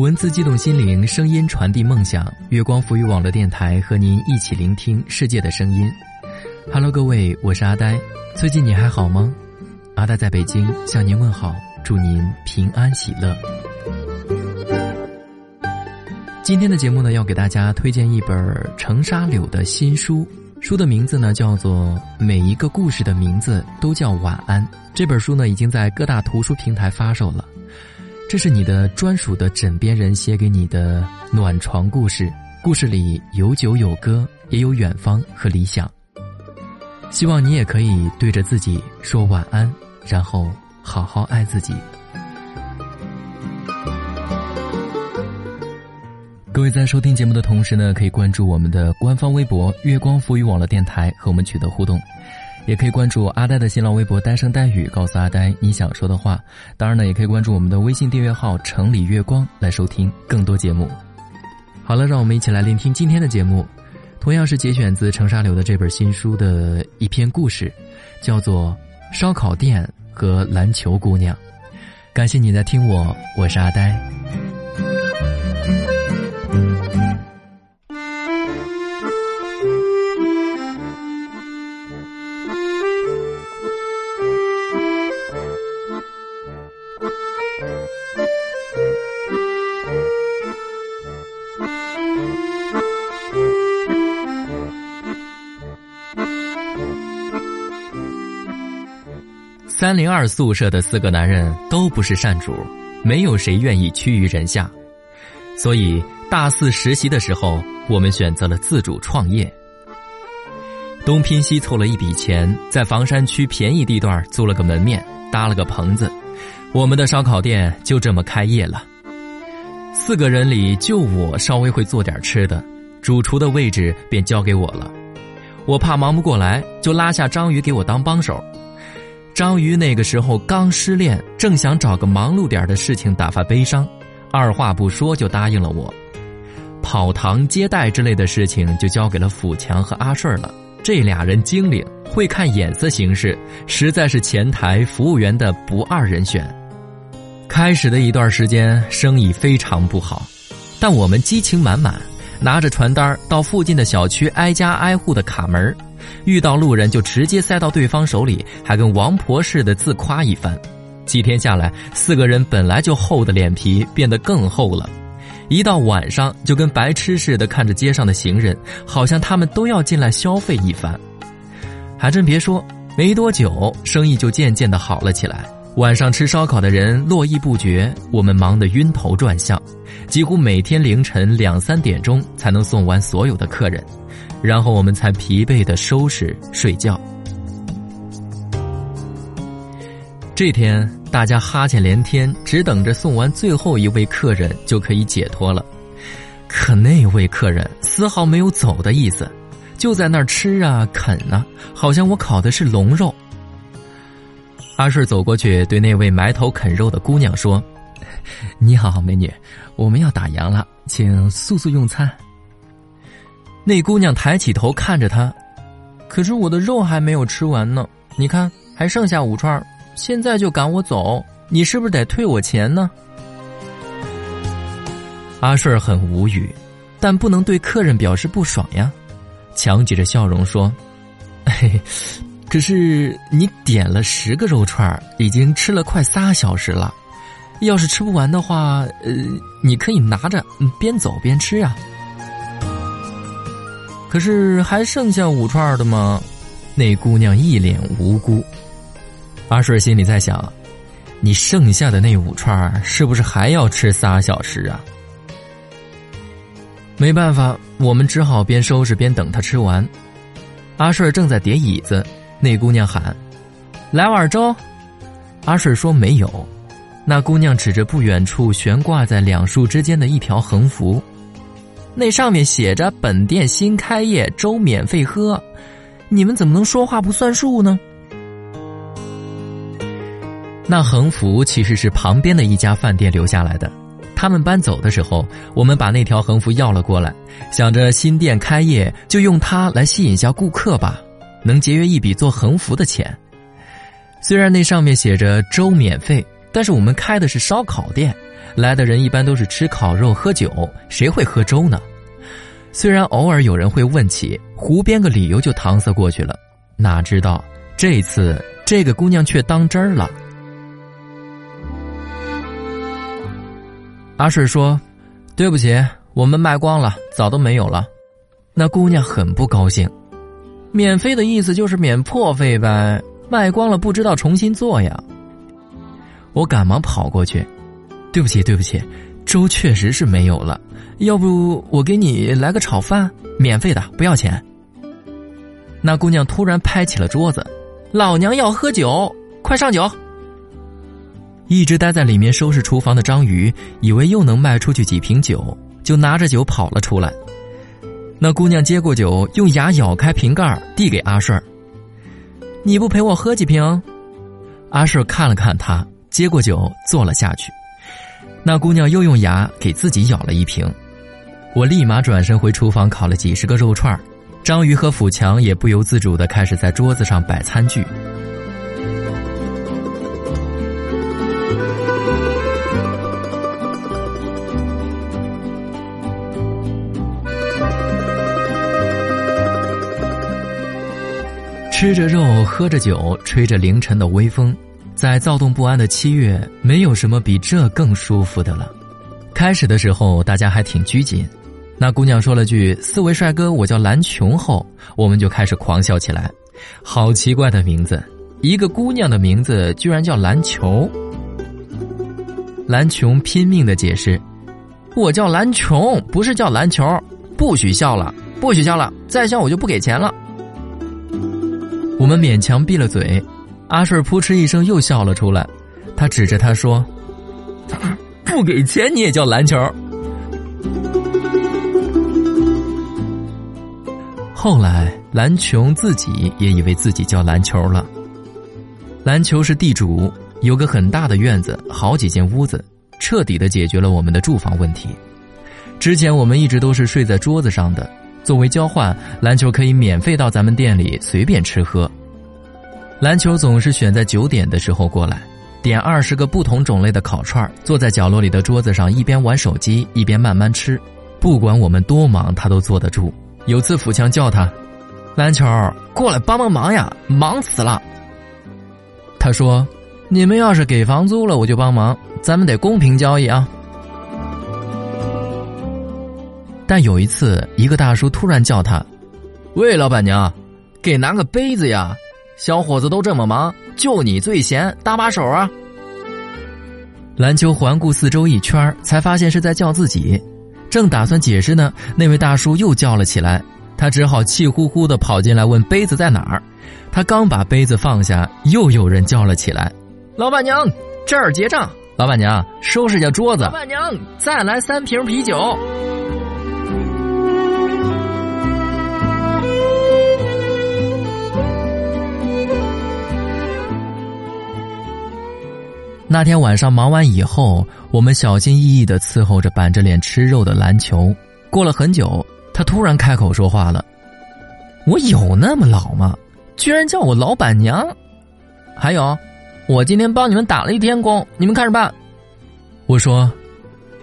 文字激动心灵，声音传递梦想。月光浮语网络电台和您一起聆听世界的声音。Hello，各位，我是阿呆。最近你还好吗？阿呆在北京向您问好，祝您平安喜乐。今天的节目呢，要给大家推荐一本程沙柳的新书，书的名字呢叫做《每一个故事的名字都叫晚安》。这本书呢已经在各大图书平台发售了。这是你的专属的枕边人写给你的暖床故事，故事里有酒有歌，也有远方和理想。希望你也可以对着自己说晚安，然后好好爱自己。各位在收听节目的同时呢，可以关注我们的官方微博“月光浮语网络电台”和我们取得互动。也可以关注阿呆的新浪微博“单声呆语”，告诉阿呆你想说的话。当然呢，也可以关注我们的微信订阅号“城里月光”来收听更多节目。好了，让我们一起来聆听今天的节目，同样是节选自程沙柳的这本新书的一篇故事，叫做《烧烤店和篮球姑娘》。感谢你在听我，我是阿呆。三零二宿舍的四个男人都不是善主，没有谁愿意屈于人下，所以大四实习的时候，我们选择了自主创业。东拼西凑了一笔钱，在房山区便宜地段租了个门面，搭了个棚子，我们的烧烤店就这么开业了。四个人里，就我稍微会做点吃的，主厨的位置便交给我了。我怕忙不过来，就拉下章鱼给我当帮手。章鱼那个时候刚失恋，正想找个忙碌点的事情打发悲伤，二话不说就答应了我。跑堂接待之类的事情就交给了富强和阿顺了。这俩人精灵，会看眼色行事，实在是前台服务员的不二人选。开始的一段时间生意非常不好，但我们激情满满，拿着传单到附近的小区挨家挨户的卡门遇到路人就直接塞到对方手里，还跟王婆似的自夸一番。几天下来，四个人本来就厚的脸皮变得更厚了。一到晚上，就跟白痴似的看着街上的行人，好像他们都要进来消费一番。还真别说，没多久，生意就渐渐的好了起来。晚上吃烧烤的人络绎不绝，我们忙得晕头转向，几乎每天凌晨两三点钟才能送完所有的客人。然后我们才疲惫的收拾睡觉。这天大家哈欠连天，只等着送完最后一位客人就可以解脱了。可那位客人丝毫没有走的意思，就在那儿吃啊啃啊，好像我烤的是龙肉。阿顺走过去对那位埋头啃肉的姑娘说：“你好，美女，我们要打烊了，请速速用餐。”那姑娘抬起头看着他，可是我的肉还没有吃完呢。你看，还剩下五串，现在就赶我走，你是不是得退我钱呢？阿顺很无语，但不能对客人表示不爽呀，强挤着笑容说：“嘿，可是你点了十个肉串，已经吃了快仨小时了，要是吃不完的话，呃，你可以拿着，边走边吃呀。”可是还剩下五串的吗？那姑娘一脸无辜。阿顺心里在想：你剩下的那五串是不是还要吃仨小时啊？没办法，我们只好边收拾边等他吃完。阿顺正在叠椅子，那姑娘喊：“来碗粥。”阿顺说：“没有。”那姑娘指着不远处悬挂在两树之间的一条横幅。那上面写着“本店新开业，粥免费喝”，你们怎么能说话不算数呢？那横幅其实是旁边的一家饭店留下来的，他们搬走的时候，我们把那条横幅要了过来，想着新店开业就用它来吸引下顾客吧，能节约一笔做横幅的钱。虽然那上面写着“粥免费”，但是我们开的是烧烤店，来的人一般都是吃烤肉喝酒，谁会喝粥呢？虽然偶尔有人会问起，胡编个理由就搪塞过去了，哪知道这次这个姑娘却当真了。阿顺说：“对不起，我们卖光了，早都没有了。”那姑娘很不高兴。免费的意思就是免破费呗，卖光了不知道重新做呀。我赶忙跑过去，对不起对不起，粥确实是没有了，要不我给你来个炒饭，免费的不要钱。那姑娘突然拍起了桌子，老娘要喝酒，快上酒！一直待在里面收拾厨房的章鱼，以为又能卖出去几瓶酒，就拿着酒跑了出来。那姑娘接过酒，用牙咬开瓶盖，递给阿顺：“你不陪我喝几瓶？”阿顺看了看他，接过酒，坐了下去。那姑娘又用牙给自己咬了一瓶。我立马转身回厨房烤了几十个肉串章鱼和富强也不由自主的开始在桌子上摆餐具。吃着肉，喝着酒，吹着凌晨的微风，在躁动不安的七月，没有什么比这更舒服的了。开始的时候，大家还挺拘谨。那姑娘说了句“四位帅哥，我叫蓝琼”后，我们就开始狂笑起来。好奇怪的名字，一个姑娘的名字居然叫篮球。蓝琼拼命的解释：“我叫蓝琼，不是叫篮球，不许笑了，不许笑了，再笑我就不给钱了。”我们勉强闭了嘴，阿顺扑哧一声又笑了出来，他指着他说：“不给钱你也叫篮球。”后来蓝琼自己也以为自己叫篮球了。篮球是地主，有个很大的院子，好几间屋子，彻底的解决了我们的住房问题。之前我们一直都是睡在桌子上的。作为交换，篮球可以免费到咱们店里随便吃喝。篮球总是选在九点的时候过来，点二十个不同种类的烤串，坐在角落里的桌子上，一边玩手机一边慢慢吃。不管我们多忙，他都坐得住。有次富强叫他：“篮球过来帮帮忙呀，忙死了。”他说：“你们要是给房租了，我就帮忙。咱们得公平交易啊。”但有一次，一个大叔突然叫他：“喂，老板娘，给拿个杯子呀！小伙子都这么忙，就你最闲，搭把手啊！”篮球环顾四周一圈，才发现是在叫自己。正打算解释呢，那位大叔又叫了起来，他只好气呼呼的跑进来问杯子在哪儿。他刚把杯子放下，又有人叫了起来：“老板娘，这儿结账！老板娘，收拾下桌子！老板娘，再来三瓶啤酒！”那天晚上忙完以后，我们小心翼翼的伺候着板着脸吃肉的篮球。过了很久，他突然开口说话了：“我有那么老吗？居然叫我老板娘！还有，我今天帮你们打了一天工，你们看着办。”我说：“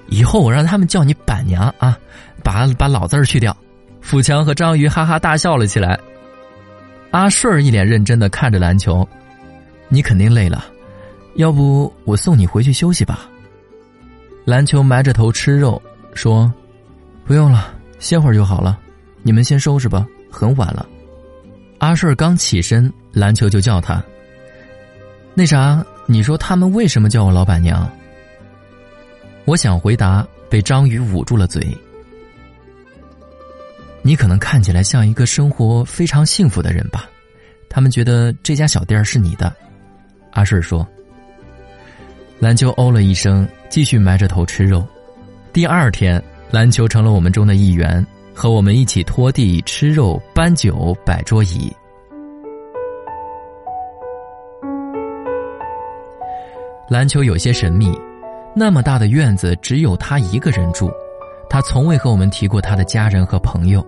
以后我让他们叫你板娘啊，把把老字儿去掉。”富强和章鱼哈哈大笑了起来。阿顺一脸认真的看着篮球：“你肯定累了。”要不我送你回去休息吧。篮球埋着头吃肉，说：“不用了，歇会儿就好了。你们先收拾吧，很晚了。”阿顺刚起身，篮球就叫他：“那啥，你说他们为什么叫我老板娘？”我想回答，被章鱼捂住了嘴。你可能看起来像一个生活非常幸福的人吧？他们觉得这家小店是你的。阿顺说。篮球哦了一声，继续埋着头吃肉。第二天，篮球成了我们中的一员，和我们一起拖地、吃肉、搬酒、摆桌椅。篮球有些神秘，那么大的院子只有他一个人住，他从未和我们提过他的家人和朋友，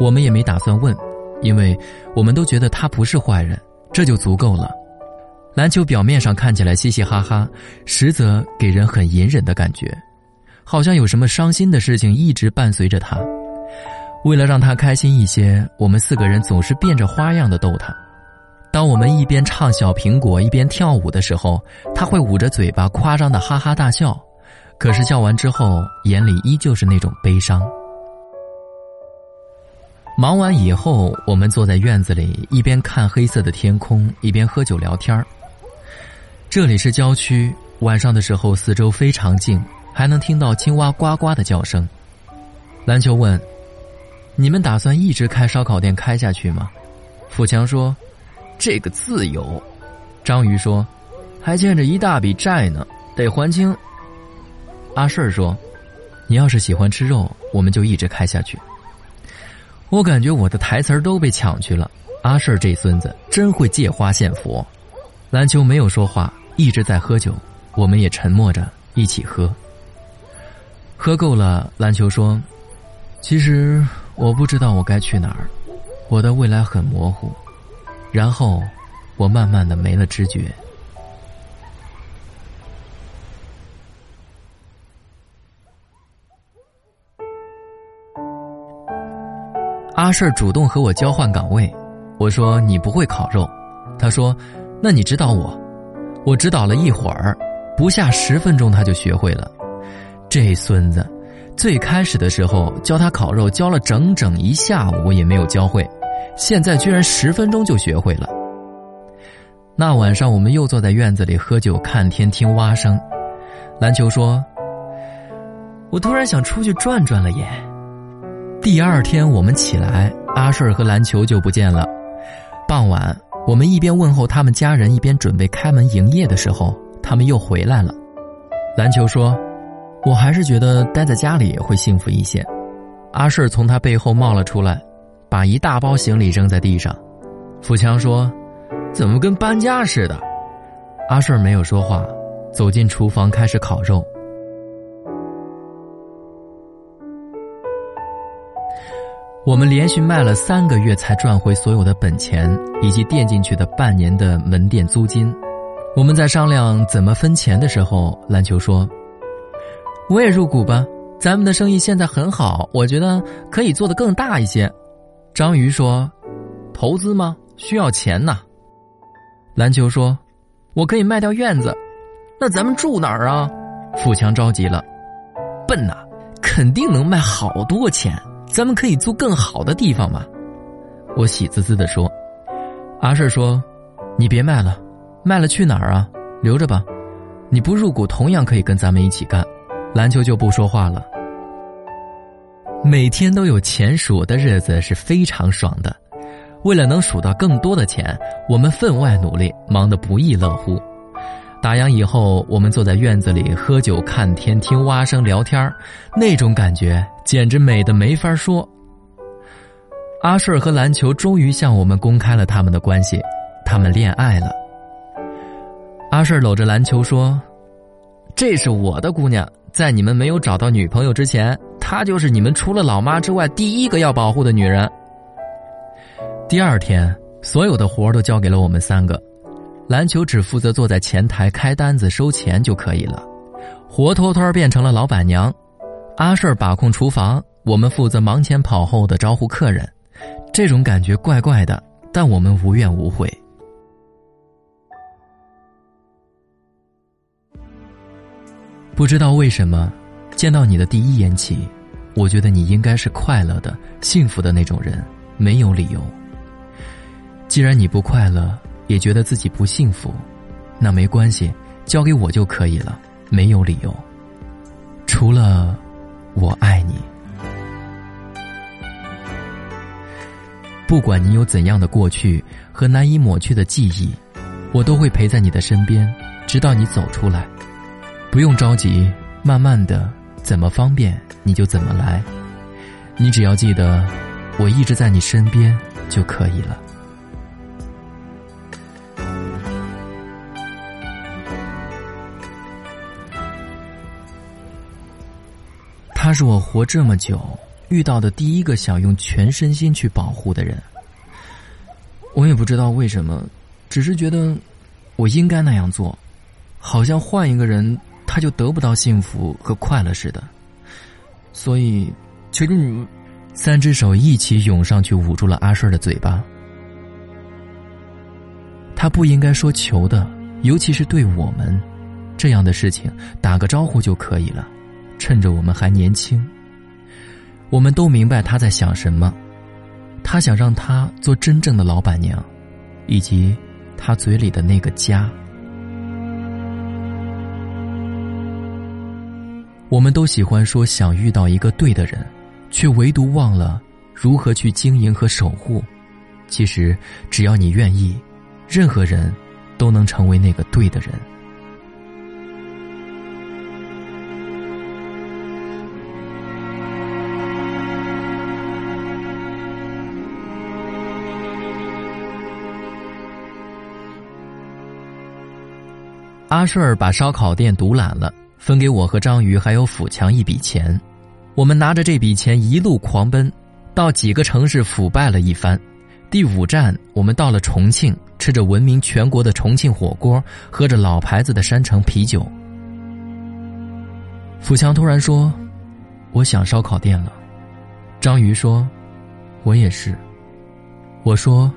我们也没打算问，因为我们都觉得他不是坏人，这就足够了。篮球表面上看起来嘻嘻哈哈，实则给人很隐忍的感觉，好像有什么伤心的事情一直伴随着他。为了让他开心一些，我们四个人总是变着花样的逗他。当我们一边唱《小苹果》一边跳舞的时候，他会捂着嘴巴夸张的哈哈大笑，可是笑完之后，眼里依旧是那种悲伤。忙完以后，我们坐在院子里，一边看黑色的天空，一边喝酒聊天儿这里是郊区，晚上的时候四周非常静，还能听到青蛙呱呱的叫声。篮球问。你们打算一直开烧烤店开下去吗？富强说：“这个自由。”章鱼说：“还欠着一大笔债呢，得还清。”阿顺说：“你要是喜欢吃肉，我们就一直开下去。”我感觉我的台词都被抢去了。阿顺这孙子真会借花献佛。篮球没有说话，一直在喝酒，我们也沉默着一起喝。喝够了，篮球说：“其实。”我不知道我该去哪儿，我的未来很模糊，然后我慢慢的没了知觉。阿顺主动和我交换岗位，我说你不会烤肉，他说那你指导我，我指导了一会儿，不下十分钟他就学会了，这孙子。最开始的时候教他烤肉，教了整整一下午也没有教会，现在居然十分钟就学会了。那晚上我们又坐在院子里喝酒看天听蛙声，篮球说：“我突然想出去转转了耶。”第二天我们起来，阿顺和篮球就不见了。傍晚我们一边问候他们家人，一边准备开门营业的时候，他们又回来了。篮球说。我还是觉得待在家里会幸福一些。阿顺从他背后冒了出来，把一大包行李扔在地上。富强说：“怎么跟搬家似的？”阿顺没有说话，走进厨房开始烤肉。我们连续卖了三个月才赚回所有的本钱以及垫进去的半年的门店租金。我们在商量怎么分钱的时候，篮球说。我也入股吧，咱们的生意现在很好，我觉得可以做得更大一些。章鱼说：“投资吗？需要钱呐。”篮球说：“我可以卖掉院子，那咱们住哪儿啊？”富强着急了：“笨呐，肯定能卖好多钱，咱们可以租更好的地方嘛。”我喜滋滋的说：“阿顺说，你别卖了，卖了去哪儿啊？留着吧，你不入股同样可以跟咱们一起干。”篮球就不说话了。每天都有钱数的日子是非常爽的，为了能数到更多的钱，我们分外努力，忙得不亦乐乎。打烊以后，我们坐在院子里喝酒、看天、听蛙声、聊天那种感觉简直美的没法说。阿顺和篮球终于向我们公开了他们的关系，他们恋爱了。阿顺搂着篮球说：“这是我的姑娘。”在你们没有找到女朋友之前，她就是你们除了老妈之外第一个要保护的女人。第二天，所有的活都交给了我们三个，篮球只负责坐在前台开单子收钱就可以了，活脱脱变成了老板娘。阿顺把控厨房，我们负责忙前跑后的招呼客人，这种感觉怪怪的，但我们无怨无悔。不知道为什么，见到你的第一眼起，我觉得你应该是快乐的、幸福的那种人，没有理由。既然你不快乐，也觉得自己不幸福，那没关系，交给我就可以了，没有理由。除了，我爱你。不管你有怎样的过去和难以抹去的记忆，我都会陪在你的身边，直到你走出来。不用着急，慢慢的，怎么方便你就怎么来。你只要记得，我一直在你身边就可以了。他是我活这么久遇到的第一个想用全身心去保护的人。我也不知道为什么，只是觉得我应该那样做，好像换一个人他就得不到幸福和快乐似的。所以，求求你们，三只手一起涌上去捂住了阿顺的嘴巴。他不应该说求的，尤其是对我们，这样的事情打个招呼就可以了，趁着我们还年轻。我们都明白他在想什么，他想让他做真正的老板娘，以及他嘴里的那个家。我们都喜欢说想遇到一个对的人，却唯独忘了如何去经营和守护。其实，只要你愿意，任何人都能成为那个对的人。阿顺儿把烧烤店独揽了，分给我和章鱼还有富强一笔钱。我们拿着这笔钱一路狂奔，到几个城市腐败了一番。第五站，我们到了重庆，吃着闻名全国的重庆火锅，喝着老牌子的山城啤酒。富强突然说：“我想烧烤店了。”章鱼说：“我也是。”我说：“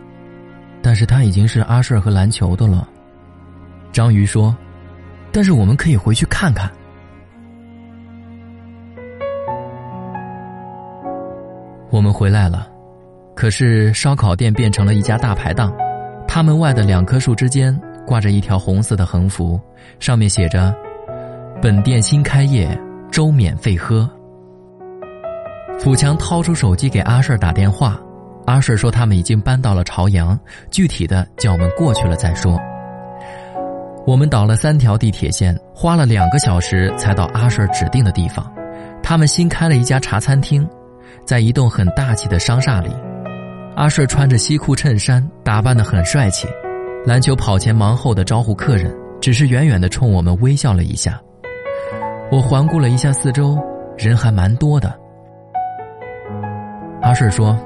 但是他已经是阿顺和篮球的了。”章鱼说。但是我们可以回去看看。我们回来了，可是烧烤店变成了一家大排档。他门外的两棵树之间挂着一条红色的横幅，上面写着：“本店新开业，粥免费喝。”富强掏出手机给阿顺打电话，阿顺说他们已经搬到了朝阳，具体的叫我们过去了再说。我们倒了三条地铁线，花了两个小时才到阿顺指定的地方。他们新开了一家茶餐厅，在一栋很大气的商厦里。阿顺穿着西裤衬衫，打扮得很帅气。篮球跑前忙后的招呼客人，只是远远的冲我们微笑了一下。我环顾了一下四周，人还蛮多的。阿顺说：“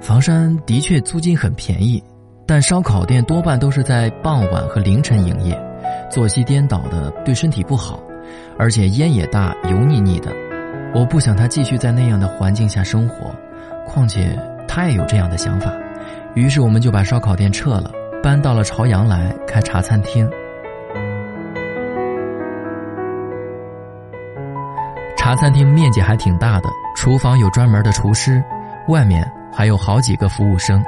房山的确租金很便宜。”但烧烤店多半都是在傍晚和凌晨营业，作息颠倒的对身体不好，而且烟也大，油腻腻的。我不想他继续在那样的环境下生活，况且他也有这样的想法。于是我们就把烧烤店撤了，搬到了朝阳来开茶餐厅。茶餐厅面积还挺大的，厨房有专门的厨师，外面还有好几个服务生。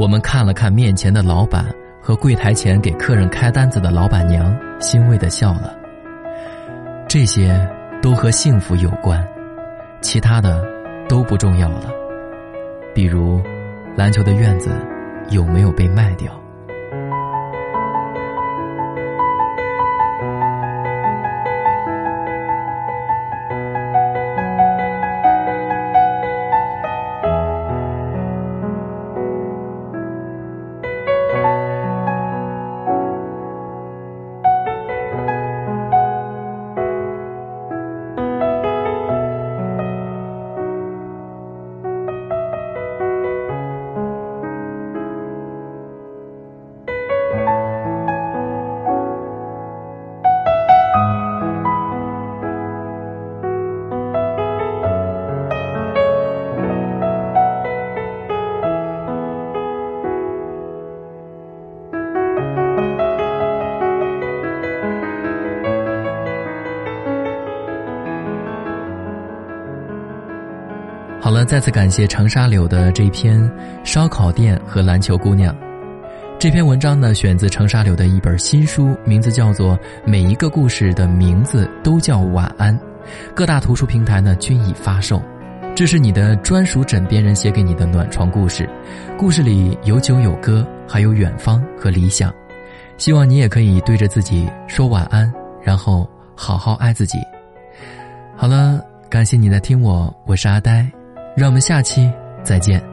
我们看了看面前的老板和柜台前给客人开单子的老板娘，欣慰的笑了。这些都和幸福有关，其他的都不重要了。比如，篮球的院子有没有被卖掉？再次感谢长沙柳的这篇《烧烤店和篮球姑娘》。这篇文章呢，选自长沙柳的一本新书，名字叫做《每一个故事的名字都叫晚安》。各大图书平台呢均已发售。这是你的专属枕边人写给你的暖床故事，故事里有酒有歌，还有远方和理想。希望你也可以对着自己说晚安，然后好好爱自己。好了，感谢你来听我，我是阿呆。让我们下期再见。